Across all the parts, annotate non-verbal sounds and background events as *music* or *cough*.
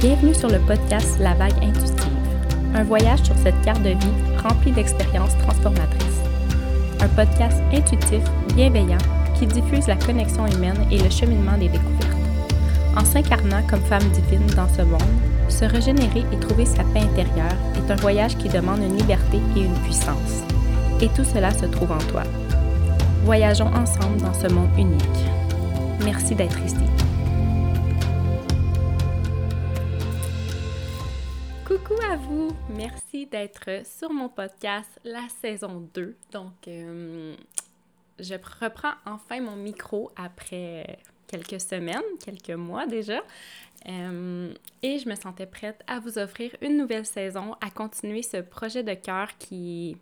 Bienvenue sur le podcast La Vague Intuitive, un voyage sur cette carte de vie remplie d'expériences transformatrices. Un podcast intuitif, bienveillant, qui diffuse la connexion humaine et le cheminement des découvertes. En s'incarnant comme femme divine dans ce monde, se régénérer et trouver sa paix intérieure est un voyage qui demande une liberté et une puissance. Et tout cela se trouve en toi. Voyageons ensemble dans ce monde unique. Merci d'être ici. Merci d'être sur mon podcast, la saison 2. Donc, euh, je reprends enfin mon micro après quelques semaines, quelques mois déjà. Euh, et je me sentais prête à vous offrir une nouvelle saison, à continuer ce projet de cœur qui,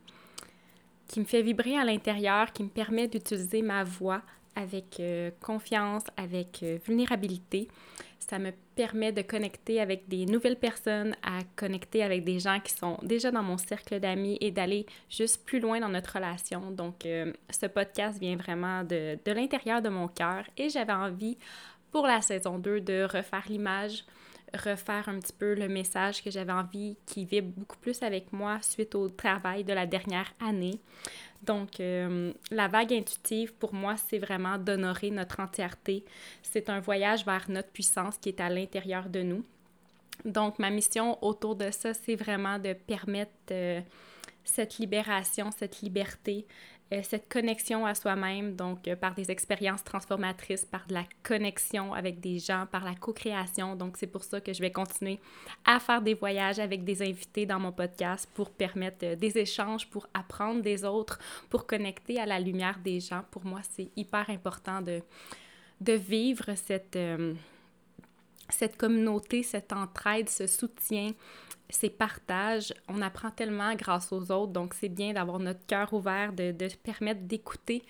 qui me fait vibrer à l'intérieur, qui me permet d'utiliser ma voix avec euh, confiance, avec vulnérabilité. Ça me permet de connecter avec des nouvelles personnes, à connecter avec des gens qui sont déjà dans mon cercle d'amis et d'aller juste plus loin dans notre relation. Donc, euh, ce podcast vient vraiment de, de l'intérieur de mon cœur et j'avais envie pour la saison 2 de refaire l'image, refaire un petit peu le message que j'avais envie qui vibre beaucoup plus avec moi suite au travail de la dernière année. Donc, euh, la vague intuitive, pour moi, c'est vraiment d'honorer notre entièreté. C'est un voyage vers notre puissance qui est à l'intérieur de nous. Donc, ma mission autour de ça, c'est vraiment de permettre euh, cette libération, cette liberté, cette connexion à soi-même, donc euh, par des expériences transformatrices, par de la connexion avec des gens, par la co-création. Donc, c'est pour ça que je vais continuer à faire des voyages avec des invités dans mon podcast pour permettre euh, des échanges, pour apprendre des autres, pour connecter à la lumière des gens. Pour moi, c'est hyper important de, de vivre cette, cette communauté, cette entraide, ce soutien ces partages, on apprend tellement grâce aux autres, donc c'est bien d'avoir notre cœur ouvert, de, de permettre d'écouter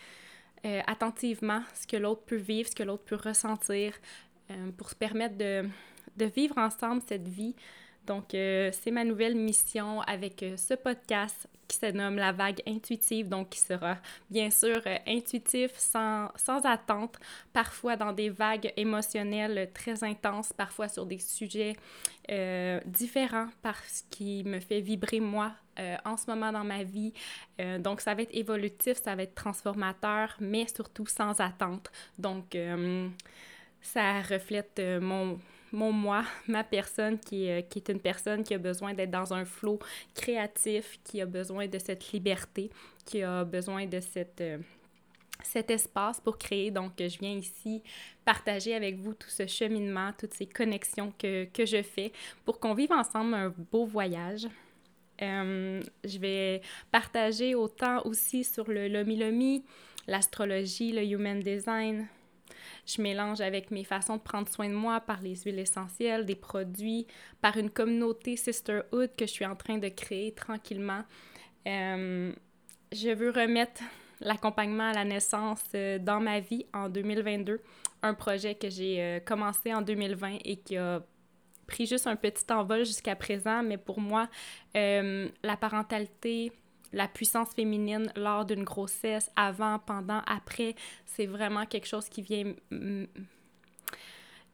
euh, attentivement ce que l'autre peut vivre, ce que l'autre peut ressentir, euh, pour se permettre de, de, vivre ensemble cette vie. Donc, euh, c'est ma nouvelle mission avec ce podcast qui se nomme La vague intuitive, donc qui sera bien sûr euh, intuitif, sans, sans attente, parfois dans des vagues émotionnelles très intenses, parfois sur des sujets euh, différents parce qui me fait vibrer moi euh, en ce moment dans ma vie. donc ça va être évolutif, ça va être transformateur, mais surtout sans attente. Donc ça reflète mon mon moi, *laughs* ma personne qui, euh, qui est une personne qui a besoin d'être dans un flot créatif, qui a besoin de cette liberté, qui a besoin de cette, euh, cet espace pour créer. Donc, je viens ici partager avec vous tout ce cheminement, toutes ces connexions que, que je fais pour qu'on vive ensemble un beau voyage. Euh, je vais partager autant aussi sur le Lomi l'astrologie, le human design, je mélange avec mes façons de prendre soin de moi par les huiles essentielles, des produits, par une communauté sisterhood que je suis en train de créer tranquillement. Euh, je veux remettre l'accompagnement à la naissance euh, dans ma vie en 2022, un projet que j'ai euh, commencé en 2020 et qui a pris juste un petit envol jusqu'à présent, mais pour moi, la parentalité, la puissance féminine lors d'une grossesse, avant, pendant, après, c'est vraiment quelque chose qui vient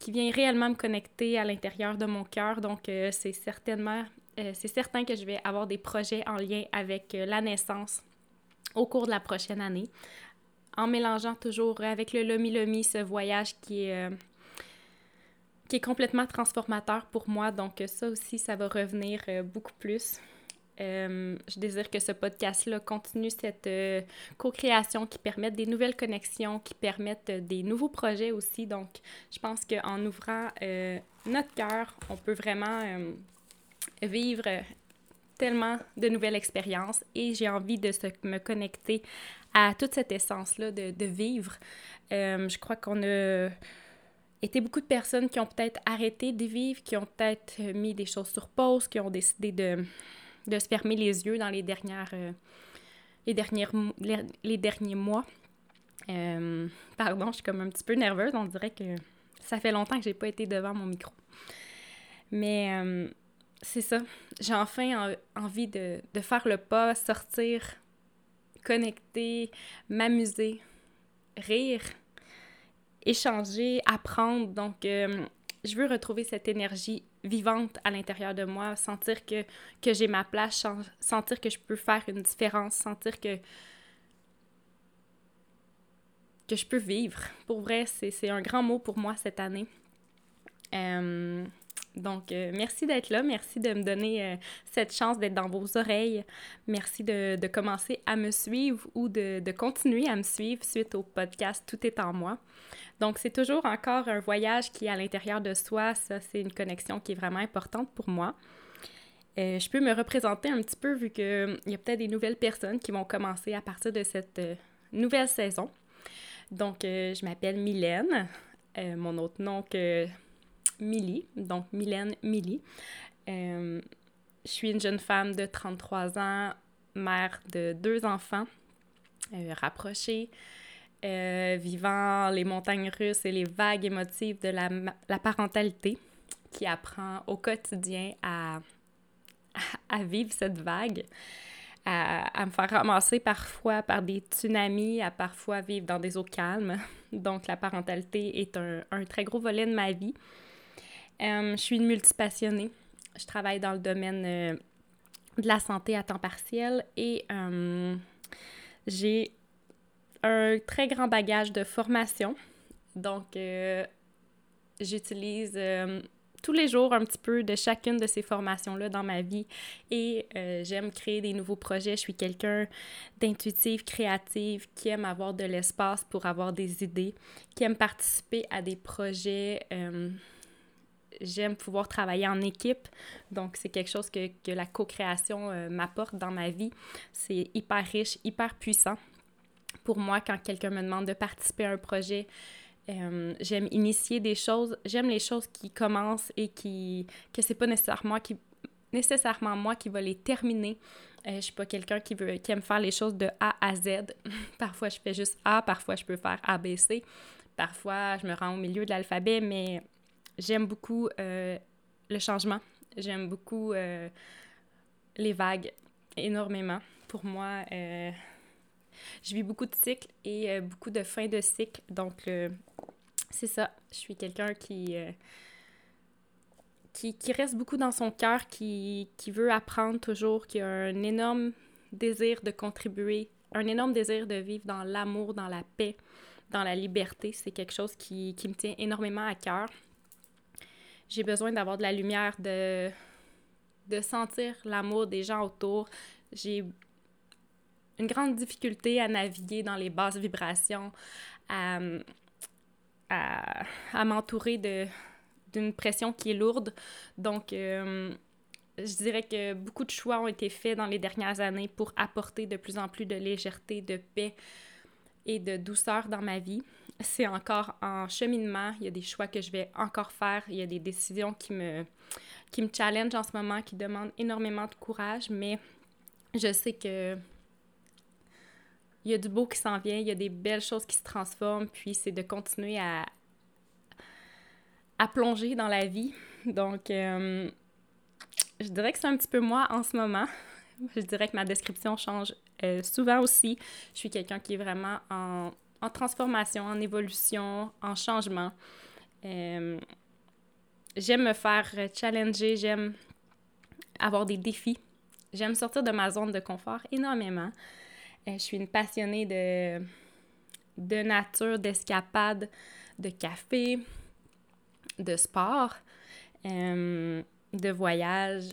qui vient réellement me connecter à l'intérieur de mon cœur. Donc, euh, c'est certainement, euh, c'est certain que je vais avoir des projets en lien avec euh, la naissance au cours de la prochaine année, en mélangeant toujours avec le Lomi Lomi ce voyage qui qui est complètement transformateur pour moi. Donc, ça aussi, ça va revenir beaucoup plus. Euh, je désire que ce podcast-là continue cette euh, co-création qui permette des nouvelles connexions, qui permettent des nouveaux projets aussi. Donc, je pense qu'en ouvrant euh, notre cœur, on peut vraiment vivre tellement de nouvelles expériences et j'ai envie de me connecter à toute cette essence-là de, de, vivre. je crois qu'on a été beaucoup de personnes qui ont peut-être arrêté de vivre, qui ont peut-être mis des choses sur pause, qui ont décidé de de se fermer les yeux dans les dernières euh, les, les, derniers mois. Euh, pardon, je suis comme un petit peu nerveuse. On dirait que ça fait longtemps que j'ai pas été devant mon micro. Mais euh, c'est ça. J'ai enfin envie de, de, faire le pas, sortir, connecter, m'amuser, rire, échanger, apprendre. Donc, je veux retrouver cette énergie vivante à l'intérieur de moi, sentir que, que j'ai ma place, sentir que je peux faire une différence, sentir que, que je peux vivre. Pour vrai, c'est un grand mot pour moi cette année. Euh, donc, euh, merci d'être là. Merci de me donner euh, cette chance d'être dans vos oreilles. Merci de, de commencer à me suivre ou de, de, continuer à me suivre suite au podcast Tout est en moi. Donc, c'est toujours encore un voyage qui est à l'intérieur de soi. Ça, c'est une connexion qui est vraiment importante pour moi. Euh, je peux me représenter un petit peu vu qu'il y a peut-être des nouvelles personnes qui vont commencer à partir de cette nouvelle saison. Donc, je m'appelle Mylène. mon autre nom que Millie, donc Mylène. Euh, je suis une jeune femme de 33 ans, mère de deux enfants euh, rapprochés, euh, vivant les montagnes russes et les vagues émotives de la, la parentalité, qui apprend au quotidien à, à vivre cette vague. À, à, me faire ramasser parfois par des tsunamis, à parfois vivre dans des eaux calmes. Donc la parentalité est un, un très gros volet de ma vie. Euh, je suis une multipassionnée. Je travaille dans le domaine euh, de la santé à temps partiel et j'ai un très grand bagage de formation. Donc, j'utilise tous les jours un petit peu de chacune de ces formations-là dans ma vie et j'aime créer des nouveaux projets. Je suis quelqu'un d'intuitif, créative, qui aime avoir de l'espace pour avoir des idées, qui aime participer à des projets j'aime pouvoir travailler en équipe. Donc, c'est quelque chose que, que la co-création euh, m'apporte dans ma vie. C'est hyper riche, hyper puissant. Pour moi, quand quelqu'un me demande de participer à un projet, euh, j'aime initier des choses. J'aime les choses qui commencent et qui que c'est pas nécessairement qui nécessairement moi qui va les terminer. Euh, je suis pas quelqu'un qui veut qui aime faire les choses de A à Z. *laughs* parfois je fais juste A, parfois je peux faire A B C. Parfois je me rends au milieu de l'alphabet, mais J'aime beaucoup euh, le changement. J'aime beaucoup euh, les vagues énormément. Pour moi, je vis beaucoup de cycles et beaucoup de fins de cycle. Donc, c'est ça. Je suis quelqu'un qui, qui, qui, reste beaucoup dans son cœur, qui, qui veut apprendre toujours, qui a un énorme désir de contribuer, un énorme désir de vivre dans l'amour, dans la paix, dans la liberté. C'est quelque chose qui, qui me tient énormément à cœur j'ai besoin d'avoir de la lumière, de, de sentir l'amour des gens autour. J'ai une grande difficulté à naviguer dans les basses vibrations, à, à, m'entourer d'une pression qui est lourde. Donc, euh, je dirais que beaucoup de choix ont été faits dans les dernières années pour apporter de plus en plus de légèreté, de paix et de douceur dans ma vie c'est encore en cheminement. Il y a des choix que je vais encore faire. Il y a des décisions qui me, qui me challenge en ce moment, qui demandent énormément de courage, mais je sais que il y a du beau qui s'en vient, il y a des belles choses qui se transforment, puis c'est de continuer à, à plonger dans la vie. Donc, euh, je dirais que c'est un petit peu moi en ce moment. *laughs* Je dirais que ma description change euh, souvent aussi. Je suis quelqu'un qui est vraiment en en transformation, en évolution, en changement. Euh, j'aime me faire challenger, j'aime avoir des défis. J'aime sortir de ma zone de confort énormément. Euh, je suis une passionnée de, de nature, d'escapade, de café, de sport, euh, de voyage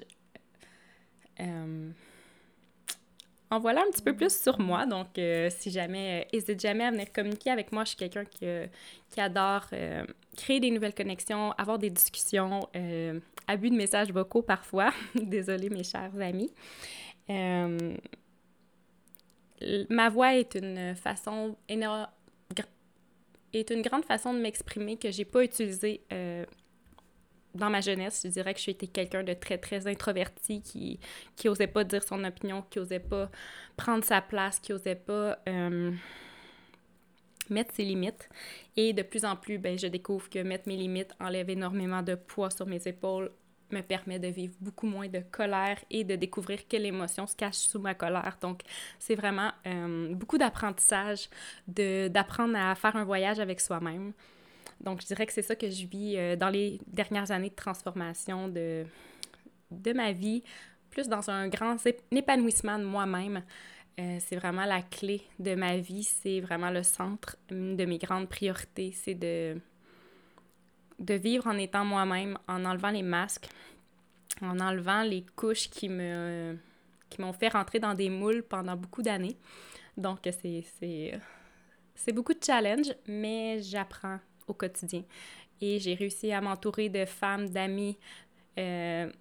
en voilà un petit peu plus sur moi. Donc, euh, si jamais, n'hésite jamais à venir communiquer avec moi. Je suis quelqu'un qui, euh, qui, adore euh, créer des nouvelles connexions, avoir des discussions, abus de messages vocaux parfois. *laughs* Désolée, mes chers amis. Ma voix est une façon est une grande façon de m'exprimer que j'ai pas utilisée dans ma jeunesse, je dirais que j'ai été quelqu'un de très, très introverti, qui, qui osait pas dire son opinion, qui osait pas prendre sa place, qui osait pas euh, mettre ses limites. Et de plus en plus, ben, je découvre que mettre mes limites enlève énormément de poids sur mes épaules, me permet de vivre beaucoup moins de colère et de découvrir quelle émotion se cache sous ma colère. Donc, c'est vraiment euh, beaucoup d'apprentissage, d'apprendre à faire un voyage avec soi-même. Donc, je dirais que c'est ça que je vis euh, dans les dernières années de transformation de, de ma vie, plus dans un grand épanouissement de moi-même. Euh, c'est vraiment la clé de ma vie, c'est vraiment le centre de mes grandes priorités, c'est de, de vivre en étant moi-même, en enlevant les masques, en enlevant les couches qui me qui m'ont fait rentrer dans des moules pendant beaucoup d'années. Donc, c'est, beaucoup de challenges, mais j'apprends au quotidien. Et j'ai réussi à m'entourer de femmes, d'amis, euh,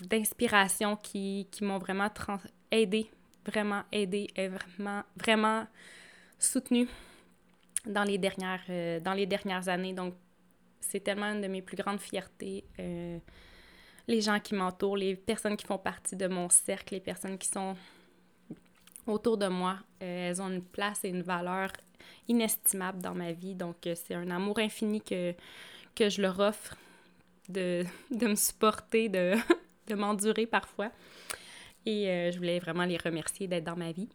d'inspiration qui, qui m'ont vraiment aidé, vraiment aidé et vraiment, vraiment soutenu dans les dernières, euh, dans les dernières années. Donc, c'est tellement une de mes plus grandes fiertés. Euh, les gens qui m'entourent, les personnes qui font partie de mon cercle, les personnes qui sont autour de moi, euh, elles ont une place et une valeur inestimable dans ma vie. Donc, euh, c'est un amour infini que, je leur offre de, me supporter, *laughs* de, m'endurer parfois. Et je voulais vraiment les remercier d'être dans ma vie.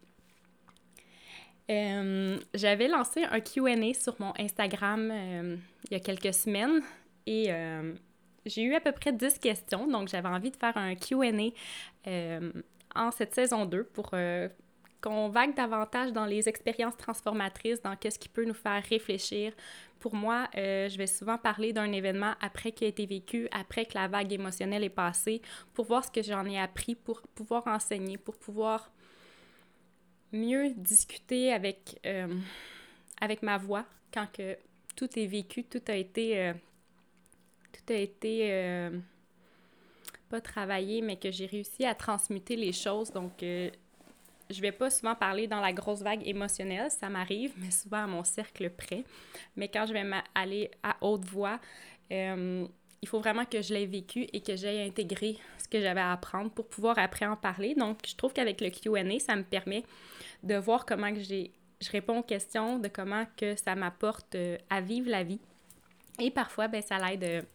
J'avais lancé un QA sur mon Instagram il y a quelques semaines et j'ai eu à peu près 10 questions, donc j'avais envie de faire un QA euh, en cette saison 2 pour euh, qu'on vague davantage dans les expériences transformatrices, dans qu'est-ce qui peut nous faire réfléchir. Pour moi, euh, je vais souvent parler d'un événement après qu'il a été vécu, après que la vague émotionnelle est passée, pour voir ce que j'en ai appris, pour pouvoir enseigner, pour pouvoir mieux discuter avec, avec ma voix quand que tout est vécu, tout a été tout a été euh, pas travaillé, mais que j'ai réussi à transmuter les choses. Donc, euh, je vais pas souvent parler dans la grosse vague émotionnelle, ça m'arrive, mais souvent à mon cercle près. Mais quand je vais aller à haute voix, euh, il faut vraiment que je l'ai vécu et que j'aie intégré que j'avais à apprendre pour pouvoir après en parler. Donc, je trouve qu'avec le Q&A, ça me permet de voir comment que j'ai, je réponds aux questions, de comment que ça m'apporte à vivre la vie. Et parfois, ben, ça l'aide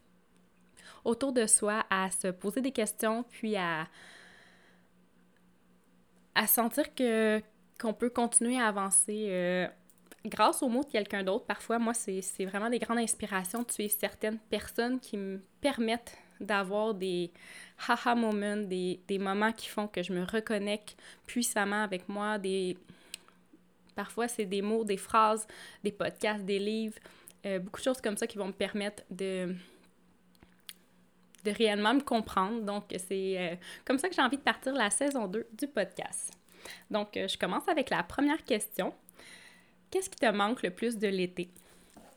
autour de soi à se poser des questions, puis à, à sentir que qu'on peut continuer à avancer euh, grâce aux mots de quelqu'un d'autre. Parfois, moi, c'est vraiment des grandes inspirations de suivre certaines personnes qui me permettent d'avoir des haha moments, des, des, moments qui font que je me reconnecte puissamment avec moi. Des... Parfois, c'est des mots, des phrases, des podcasts, des livres, euh, beaucoup de choses comme ça qui vont me permettre de de réellement me comprendre. Donc, c'est euh, comme ça que j'ai envie de partir la saison 2 du podcast. Donc, euh, je commence avec la première question. Qu'est-ce qui te manque le plus de l'été?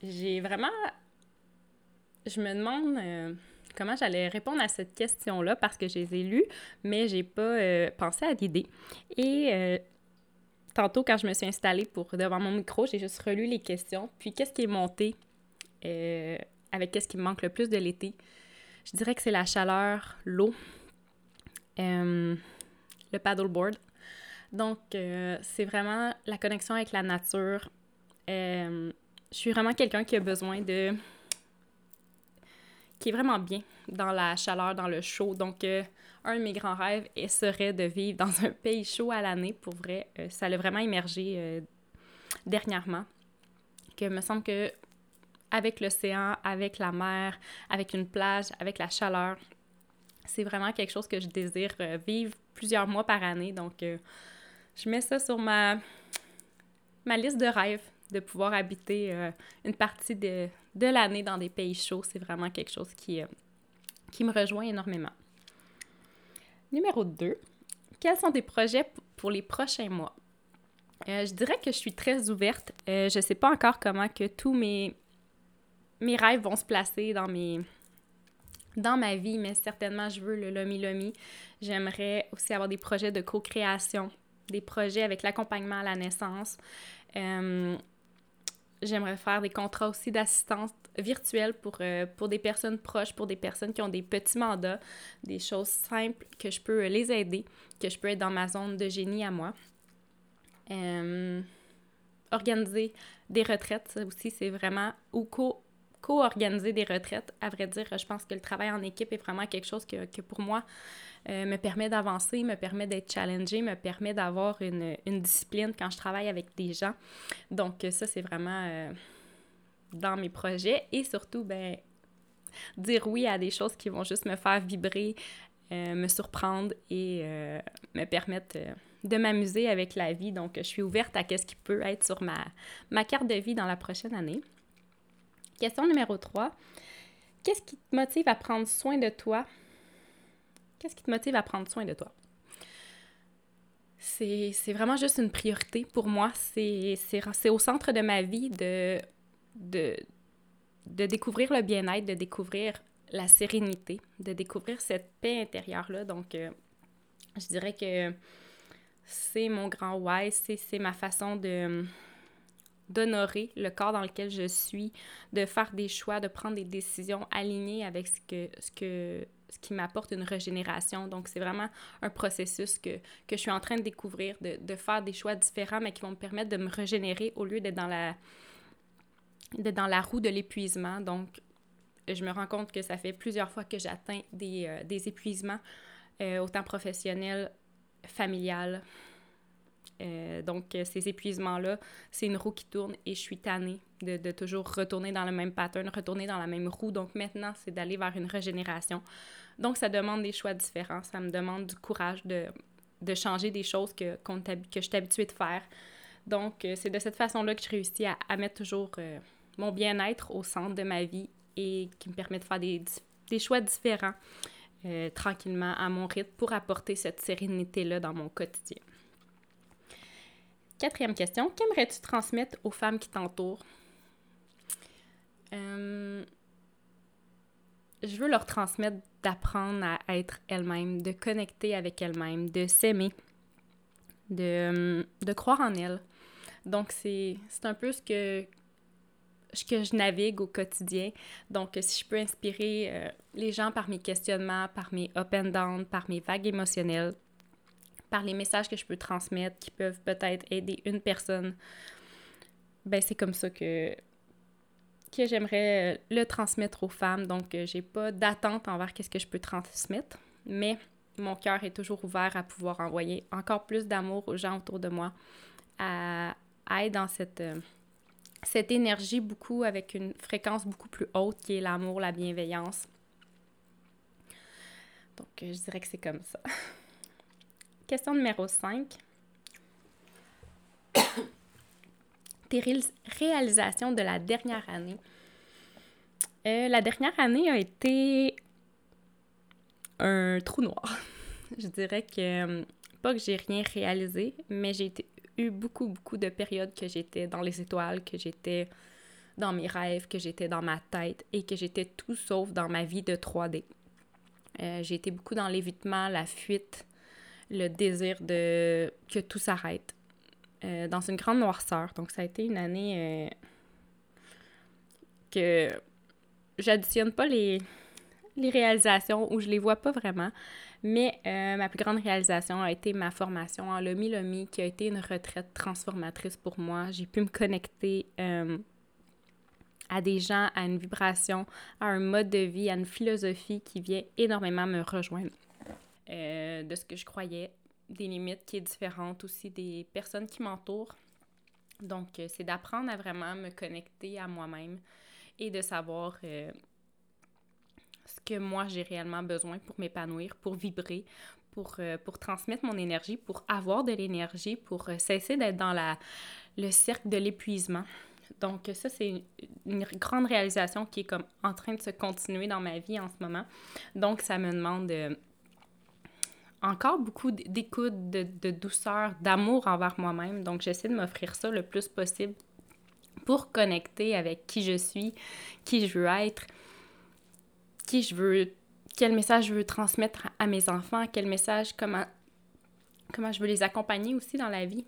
J'ai vraiment... Je me demande comment j'allais répondre à cette question-là parce que je les ai lues, mais j'ai pas pensé à l'idée. Et tantôt, quand je me suis installée pour devant mon micro, j'ai juste relu les questions. Puis, qu'est-ce qui est monté avec qu'est-ce qui me manque le plus de l'été? Je dirais que c'est la chaleur, l'eau, euh, le paddleboard. Donc, euh, c'est vraiment la connexion avec la nature. Euh, je suis vraiment quelqu'un qui a besoin de... qui est vraiment bien dans la chaleur, dans le chaud. Donc, un de mes grands rêves serait de vivre dans un pays chaud à l'année. Pour vrai, ça l'a vraiment émergé dernièrement. Que me semble que avec l'océan, avec la mer, avec une plage, avec la chaleur. C'est vraiment quelque chose que je désire euh, vivre plusieurs mois par année. Donc, euh, je mets ça sur ma, ma liste de rêves, de pouvoir habiter euh, une partie de, de l'année dans des pays chauds. C'est vraiment quelque chose qui, qui me rejoint énormément. Numéro 2. Quels sont tes projets pour les prochains mois? je dirais que je suis très ouverte. je ne sais pas encore comment que tous mes, mes rêves vont se placer dans mes dans ma vie, mais certainement je veux le Lomi Lomi. J'aimerais aussi avoir des projets de co-création, des projets avec l'accompagnement à la naissance. Euh, j'aimerais faire des contrats aussi d'assistance virtuelle pour, euh, pour des personnes proches, pour des personnes qui ont des petits mandats, des choses simples que je peux les aider, que je peux être dans ma zone de génie à moi. Euh, organiser des retraites, ça aussi, c'est vraiment, ou co co-organiser des retraites. À vrai dire, je pense que le travail en équipe est vraiment quelque chose que, que pour moi euh, me permet d'avancer, me permet d'être challengé, me permet d'avoir une, une, discipline quand je travaille avec des gens. Donc ça, c'est vraiment euh, dans mes projets et surtout, ben, dire oui à des choses qui vont juste me faire vibrer, euh, me surprendre et euh, me permettre euh, de m'amuser avec la vie. Donc, je suis ouverte à ce qui peut être sur ma, ma carte de vie dans la prochaine année. Question numéro 3. Qu'est-ce qui te motive à prendre soin de toi? Qu'est-ce qui te motive à prendre soin de toi? C'est vraiment juste une priorité pour moi. C'est au centre de ma vie de, découvrir le bien-être, de découvrir la sérénité, de découvrir cette paix intérieure-là. Donc, euh, je dirais que c'est mon grand why, c'est ma façon de d'honorer le corps dans lequel je suis, de faire des choix, de prendre des décisions alignées avec ce que ce que ce qui m'apporte une régénération. Donc, c'est vraiment un processus que, que je suis en train de découvrir, de, de, faire des choix différents, mais qui vont me permettre de me régénérer au lieu d'être dans la, dans la roue de l'épuisement. Donc, je me rends compte que ça fait plusieurs fois que j'atteins des, euh, des, épuisements, euh, autant professionnels, familiales. Euh, donc, ces épuisements-là, c'est une roue qui tourne et je suis tannée de, de, toujours retourner dans le même pattern, retourner dans la même roue. Donc, maintenant, c'est d'aller vers une régénération. Donc, ça demande des choix différents. Ça me demande du courage de, de changer des choses que, que je suis habituée de faire. Donc, c'est de cette façon-là que je réussis à, à mettre toujours mon bien-être au centre de ma vie et qui me permet de faire des, des choix différents euh, tranquillement à mon rythme pour apporter cette sérénité-là dans mon quotidien. Quatrième question, qu'aimerais-tu transmettre aux femmes qui t'entourent? Euh, je veux leur transmettre d'apprendre à être elles-mêmes, de connecter avec elles-mêmes, de s'aimer, de, croire en elles. Donc, c'est un peu ce que, que je navigue au quotidien. Donc, si je peux inspirer euh, les gens par mes questionnements, par mes up and down, par mes vagues émotionnelles, par les messages que je peux transmettre qui peuvent peut-être aider une personne, ben c'est comme ça que, que j'aimerais euh, le transmettre aux femmes. Donc, euh, j'ai pas d'attente envers qu'est-ce que je peux transmettre, mais mon cœur est toujours ouvert à pouvoir envoyer encore plus d'amour aux gens autour de moi, à, à être dans cette cette énergie beaucoup avec une fréquence beaucoup plus haute qui est l'amour, la bienveillance. Donc, euh, je dirais que c'est comme ça. *laughs* Question numéro 5. Tes *coughs* réalisations de la dernière année. Euh, la dernière année a été un trou noir. *laughs* je dirais que, euh, pas que j'ai rien réalisé, mais j'ai eu beaucoup, beaucoup de périodes que j'étais dans les étoiles, que j'étais dans mes rêves, que j'étais dans ma tête et que j'étais tout sauf dans ma vie de 3D. Euh, j'ai été beaucoup dans l'évitement, la fuite, le désir de que tout s'arrête, euh, dans une grande noirceur. Donc ça a été une année euh, que j'additionne pas les, réalisations ou je les vois pas vraiment, mais euh, ma plus grande réalisation a été ma formation en Lomi Lomi, qui a été une retraite transformatrice pour moi. J'ai pu me connecter à des gens, à une vibration, à un mode de vie, à une philosophie qui vient énormément me rejoindre euh, de ce que je croyais, des limites qui est différente aussi des personnes qui m'entourent. Donc, c'est d'apprendre à vraiment me connecter à moi-même et de savoir ce que moi j'ai réellement besoin pour m'épanouir, pour vibrer, pour, euh, pour transmettre mon énergie, pour avoir de l'énergie, pour euh, cesser d'être dans la, le cercle de l'épuisement. Donc ça, c'est une, grande réalisation qui est comme en train de se continuer dans ma vie en ce moment. Donc ça me demande euh, encore beaucoup d'écoute, de, douceur, d'amour envers moi-même. Donc j'essaie de m'offrir ça le plus possible pour connecter avec qui je suis, qui je veux être, qui je veux, quel message je veux transmettre à mes enfants, quel message, comment, comment je veux les accompagner aussi dans la vie.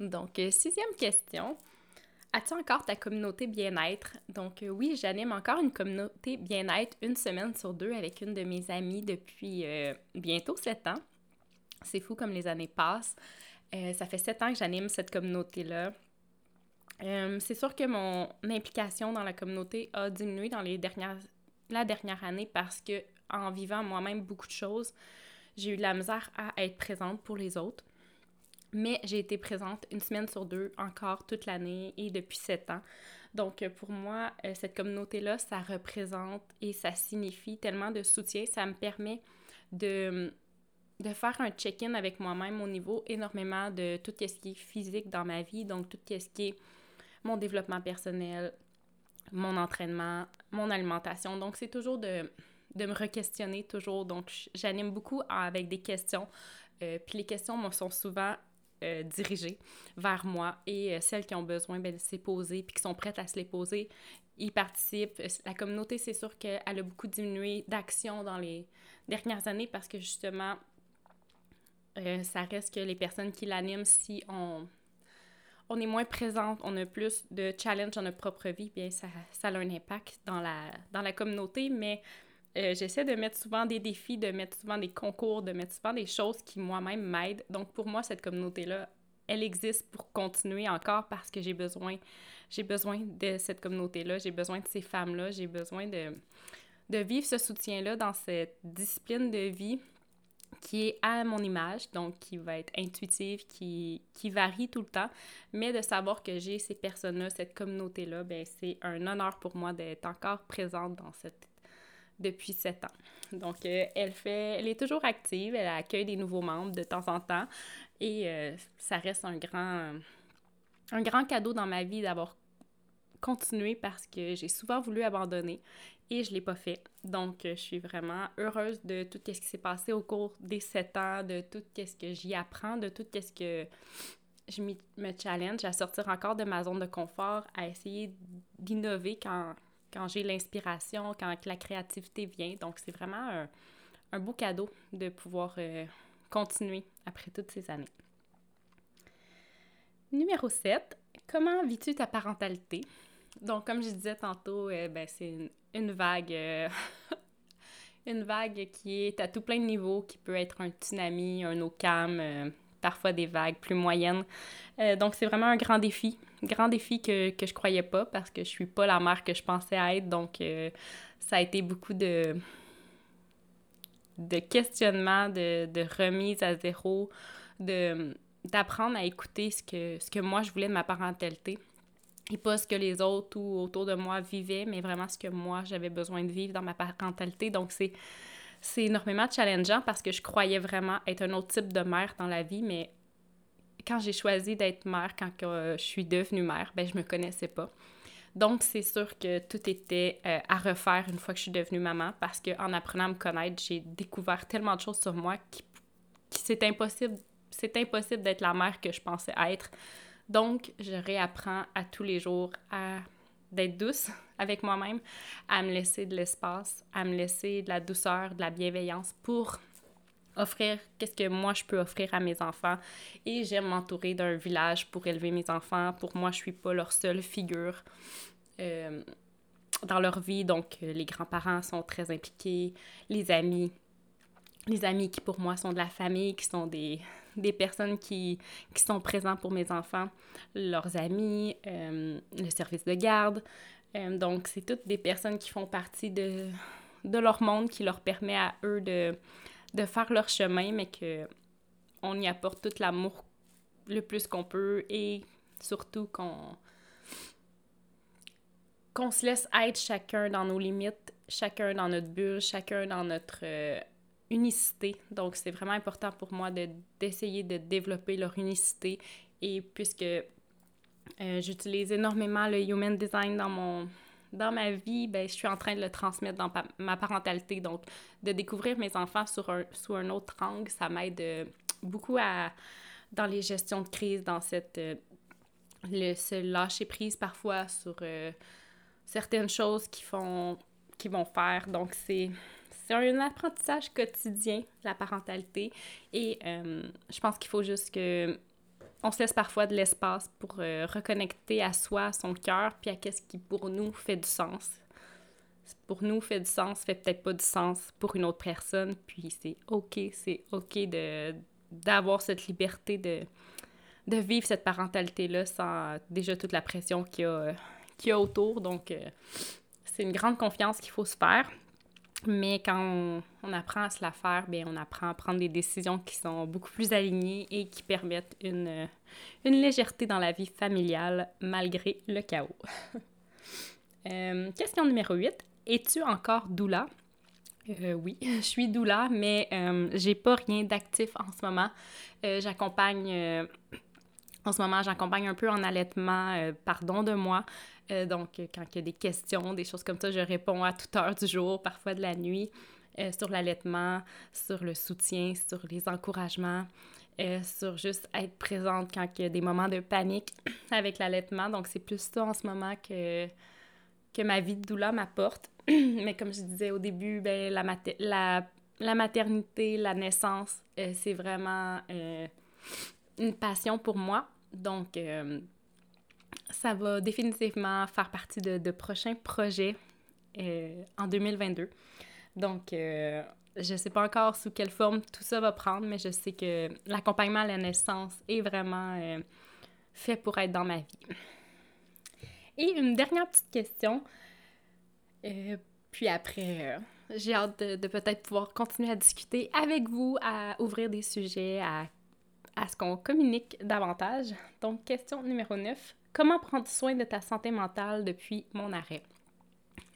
Donc, euh, sixième question. As-tu encore ta communauté bien-être? Donc euh, oui, j'anime encore une communauté bien-être une semaine sur deux avec une de mes amies depuis euh, bientôt sept ans. C'est fou comme les années passent. ça fait sept ans que j'anime cette communauté-là. c'est sûr que mon implication dans la communauté a diminué dans les dernières la dernière année parce que en vivant moi-même beaucoup de choses, j'ai eu de la misère à être présente pour les autres. Mais j'ai été présente une semaine sur deux encore toute l'année et depuis sept ans. Donc, pour moi, cette communauté-là, ça représente et ça signifie tellement de soutien. Ça me permet de, de faire un check-in avec moi-même au niveau énormément de tout ce qui est physique dans ma vie, donc tout ce qui est mon développement personnel, mon entraînement, mon alimentation. Donc, c'est toujours de, de me re-questionner, toujours. Donc, j'anime beaucoup avec des questions. Euh, puis les questions sont souvent euh, dirigées vers moi et euh, celles qui ont besoin ben, de se poser puis qui sont prêtes à se les poser, ils participent. La communauté, c'est sûr qu'elle a beaucoup diminué d'action dans les dernières années parce que justement, ça reste que les personnes qui l'animent, si on on est moins présente, on a plus de challenge dans notre propre vie, bien ça, ça a un impact dans la, dans la communauté, mais euh, j'essaie de mettre souvent des défis, de mettre souvent des concours, de mettre souvent des choses qui moi-même m'aident. Donc pour moi, cette communauté-là, elle existe pour continuer encore parce que j'ai besoin, j'ai besoin de cette communauté-là, j'ai besoin de ces femmes-là, j'ai besoin de, de vivre ce soutien-là dans cette discipline de vie qui est à mon image, donc qui va être intuitive, qui, qui varie tout le temps, mais de savoir que j'ai ces personnes-là, cette communauté-là, ben c'est un honneur pour moi d'être encore présente dans cette depuis sept ans. Donc, euh, elle fait, elle est toujours active, elle accueille des nouveaux membres de temps en temps et euh, ça reste un grand, un grand cadeau dans ma vie d'avoir continué parce que j'ai souvent voulu abandonner et je ne l'ai pas fait. Donc, euh, je suis vraiment heureuse de tout ce qui s'est passé au cours des sept ans, de tout ce que j'y apprends, de tout ce que je me challenge à sortir encore de ma zone de confort, à essayer d'innover quand, quand j'ai l'inspiration, quand la créativité vient. Donc, c'est vraiment un, beau cadeau de pouvoir euh, continuer après toutes ces années. Numéro 7. Comment vis-tu ta parentalité? Donc, comme je disais tantôt, euh, ben, c'est une, vague. Euh, *laughs* une vague qui est à tout plein de niveaux, qui peut être un tsunami, un eau calme, parfois des vagues plus moyennes. donc, c'est vraiment un grand défi. Grand défi que, que je croyais pas parce que je suis pas la mère que je pensais être. Donc, euh, ça a été beaucoup de, de questionnements, de, de remise à zéro, d'apprendre à écouter ce que, ce que moi je voulais de ma parentalité et pas ce que les autres ou autour de moi vivaient, mais vraiment ce que moi j'avais besoin de vivre dans ma parentalité. Donc c'est c'est énormément challengeant parce que je croyais vraiment être un autre type de mère dans la vie, mais quand j'ai choisi d'être mère, quand je suis devenue mère, ben je me connaissais pas. Donc, c'est sûr que tout était euh, à refaire une fois que je suis devenue maman parce qu'en apprenant à me connaître, j'ai découvert tellement de choses sur moi qui, c'est impossible, c'est impossible d'être la mère que je pensais être. Donc, je réapprends à tous les jours à d'être douce *laughs* avec moi-même, à me laisser de l'espace, à me laisser de la douceur, de la bienveillance pour offrir qu'est-ce que moi je peux offrir à mes enfants et j'aime m'entourer d'un village pour élever mes enfants. Pour moi, je suis pas leur seule figure euh, dans leur vie, donc euh, les grands-parents sont très impliqués, les amis, les amis qui pour moi sont de la famille, qui sont des, des personnes qui, qui sont présents pour mes enfants, leurs amis, euh, le service de garde. donc, c'est toutes des personnes qui font partie de, de leur monde, qui leur permet à eux de, de faire leur chemin, mais que on y apporte tout l'amour le plus qu'on peut et surtout qu'on qu'on se laisse être chacun dans nos limites, chacun dans notre bulle, chacun dans notre euh, unicité. Donc c'est vraiment important pour moi d'essayer de, développer leur unicité et puisque euh, j'utilise énormément le human design dans mon dans ma vie, ben, je suis en train de le transmettre dans ma parentalité. Donc, de découvrir mes enfants sur un, sous un autre angle, ça m'aide euh, beaucoup à, dans les gestions de crise, dans cette... Euh, le, se lâcher prise parfois sur certaines choses qui font qui vont faire. Donc, c'est c'est un apprentissage quotidien, la parentalité. Et je pense qu'il faut juste que on se laisse parfois de l'espace pour euh, reconnecter à soi, à son cœur, puis à ce qui pour nous fait du sens. Pour nous fait du sens, fait peut-être pas du sens pour une autre personne, puis c'est ok, c'est ok de d'avoir cette liberté de, de vivre cette parentalité-là sans déjà toute la pression qu'il y a, y a autour. Donc, euh, c'est une grande confiance qu'il faut se faire. Mais quand on, apprend à se la faire, bien, on apprend à prendre des décisions qui sont beaucoup plus alignées et qui permettent une, une légèreté dans la vie familiale malgré le chaos. *laughs* question numéro 8. Es-tu encore doula? oui, *laughs* je suis doula, mais j'ai pas rien d'actif en ce moment. j'accompagne en ce moment, j'accompagne un peu en allaitement, euh, pardon de moi. Euh, donc, quand il y a des questions, des choses comme ça, je réponds à toute heure du jour, parfois de la nuit, euh, sur l'allaitement, sur le soutien, sur les encouragements, sur juste être présente quand il y a des moments de panique *clears throat* avec l'allaitement. Donc, c'est plus ça en ce moment que, que ma vie de doula m'apporte. *clears throat* Mais comme je disais au début, ben, la, la, la maternité, la naissance, c'est vraiment une passion pour moi. Donc, euh, ça va définitivement faire partie de, prochains projets euh, en 2022. Donc, euh, je ne sais pas encore sous quelle forme tout ça va prendre, mais je sais que l'accompagnement à la naissance est vraiment fait pour être dans ma vie. Et une dernière petite question. puis après, j'ai hâte de, de peut-être pouvoir continuer à discuter avec vous, à ouvrir des sujets, à à ce qu'on communique davantage. Donc, question numéro 9. Comment prendre soin de ta santé mentale depuis mon arrêt?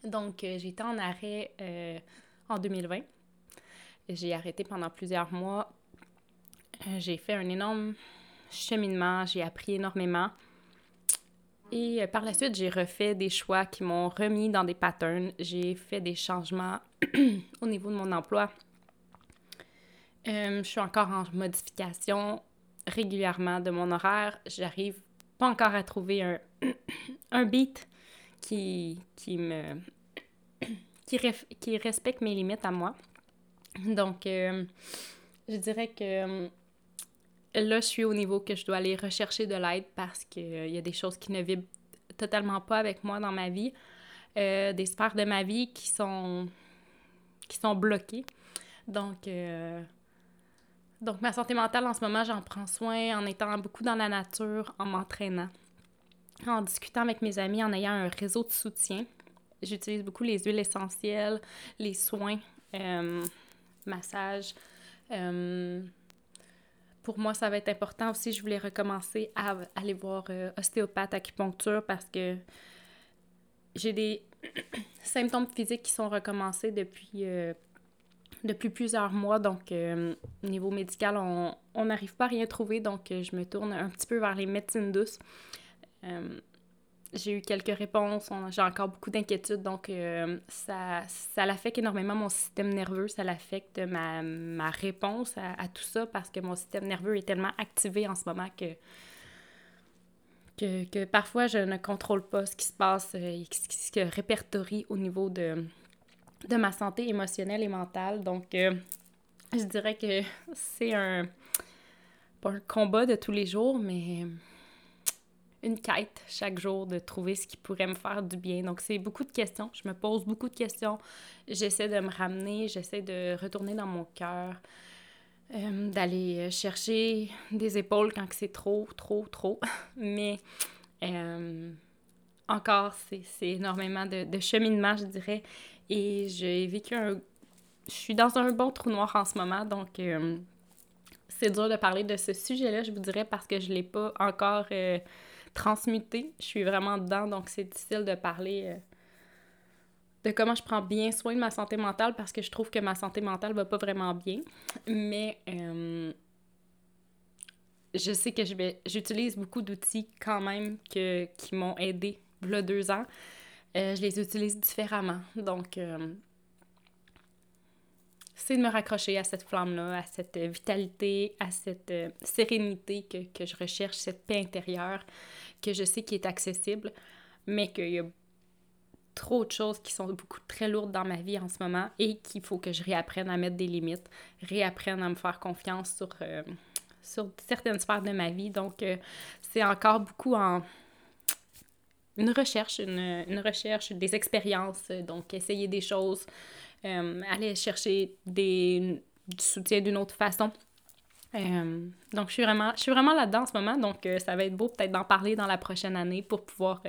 Donc, euh, été en arrêt euh, en 2020. J'ai arrêté pendant plusieurs mois. Euh, j'ai fait un énorme cheminement, j'ai appris énormément. Et par la suite, j'ai refait des choix qui m'ont remis dans des patterns. J'ai fait des changements *clears throat* au niveau de mon emploi. je suis encore en modification régulièrement de mon horaire. J'arrive encore à trouver un, *clears throat* un beat qui, qui me *clears throat* qui, qui, respecte mes limites à moi. Donc, euh, je dirais que euh, là, je suis au niveau que je dois aller rechercher de l'aide parce qu'il euh, y a des choses qui ne vibrent totalement pas avec moi dans ma vie, des sphères de ma vie qui sont, qui sont bloquées. Donc, donc, ma santé mentale, en ce moment, j'en prends soin en étant beaucoup dans la nature, en m'entraînant, en discutant avec mes amis, en ayant un réseau de soutien. J'utilise beaucoup les huiles essentielles, les soins, euh, massage. Euh, pour moi, ça va être important aussi. Je voulais recommencer à aller voir euh, ostéopathe, acupuncture parce que j'ai des *clears throat* symptômes physiques qui sont recommencés depuis depuis plusieurs mois. Donc, euh, au niveau médical, on n'arrive pas à rien trouver. Donc, euh, je me tourne un petit peu vers les médecines douces. Euh, j'ai eu quelques réponses, j'ai encore beaucoup d'inquiétudes, donc ça, ça l'affecte énormément mon système nerveux, ça l'affecte ma, ma réponse à, tout ça parce que mon système nerveux est tellement activé en ce moment que, que, que parfois je ne contrôle pas ce qui se passe et ce qui se répertorie au niveau de, de ma santé émotionnelle et mentale. Donc, euh, je dirais que c'est un, pas un combat de tous les jours, mais une quête chaque jour de trouver ce qui pourrait me faire du bien. Donc, c'est beaucoup de questions. Je me pose beaucoup de questions. J'essaie de me ramener, j'essaie de retourner dans mon cœur, euh, d'aller chercher des épaules quand c'est trop, trop, trop. *laughs* Mais euh, encore, c'est énormément de, de, cheminement, je dirais. Et j'ai vécu un... Je suis dans un bon trou noir en ce moment, donc euh, c'est dur de parler de ce sujet-là, je vous dirais, parce que je ne l'ai pas encore euh, transmuté. Je suis vraiment dedans, donc c'est difficile de parler euh, de comment je prends bien soin de ma santé mentale parce que je trouve que ma santé mentale va pas vraiment bien. Mais je sais que j'utilise beaucoup d'outils quand même que, qui m'ont aidé a deux ans. Euh, je les utilise différemment. Donc, euh, c'est de me raccrocher à cette flamme-là, à cette vitalité, à cette euh, sérénité que, que, je recherche, cette paix intérieure que je sais qui est accessible, mais qu'il y a trop de choses qui sont beaucoup très lourdes dans ma vie en ce moment et qu'il faut que je réapprenne à mettre des limites, réapprenne à me faire confiance sur, sur certaines sphères de ma vie. Donc, c'est encore beaucoup en une recherche, une, recherche des expériences, donc essayer des choses, euh, aller chercher des, du soutien d'une autre façon. Euh, donc, je suis vraiment, là-dedans en ce moment, donc euh, ça va être beau peut-être d'en parler dans la prochaine année pour pouvoir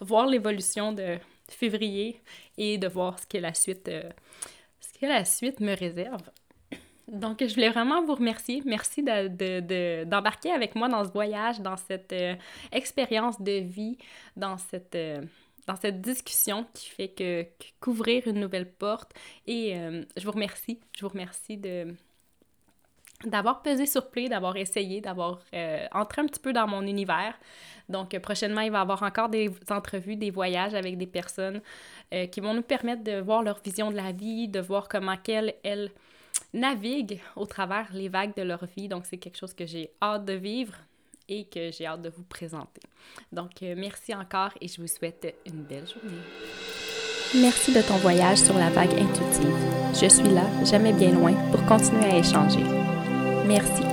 voir l'évolution de février et de voir ce que la suite, ce que la suite me réserve. Donc, je voulais vraiment vous remercier. Merci d'embarquer de, avec moi dans ce voyage, dans cette euh, expérience de vie, dans cette, euh, dans cette discussion qui fait que, qu'ouvrir une nouvelle porte. Et euh, je vous remercie. Je vous remercie de d'avoir pesé sur play, d'avoir essayé, d'avoir entré un petit peu dans mon univers. Donc, prochainement, il va y avoir encore des entrevues, des voyages avec des personnes qui vont nous permettre de voir leur vision de la vie, de voir comment qu'elles, elles, naviguent au travers les vagues de leur vie. Donc, c'est quelque chose que j'ai hâte de vivre et que j'ai hâte de vous présenter. Donc, euh, merci encore et je vous souhaite une belle journée. Merci de ton voyage sur la vague intuitive. Je suis là, jamais bien loin, pour continuer à échanger. Merci.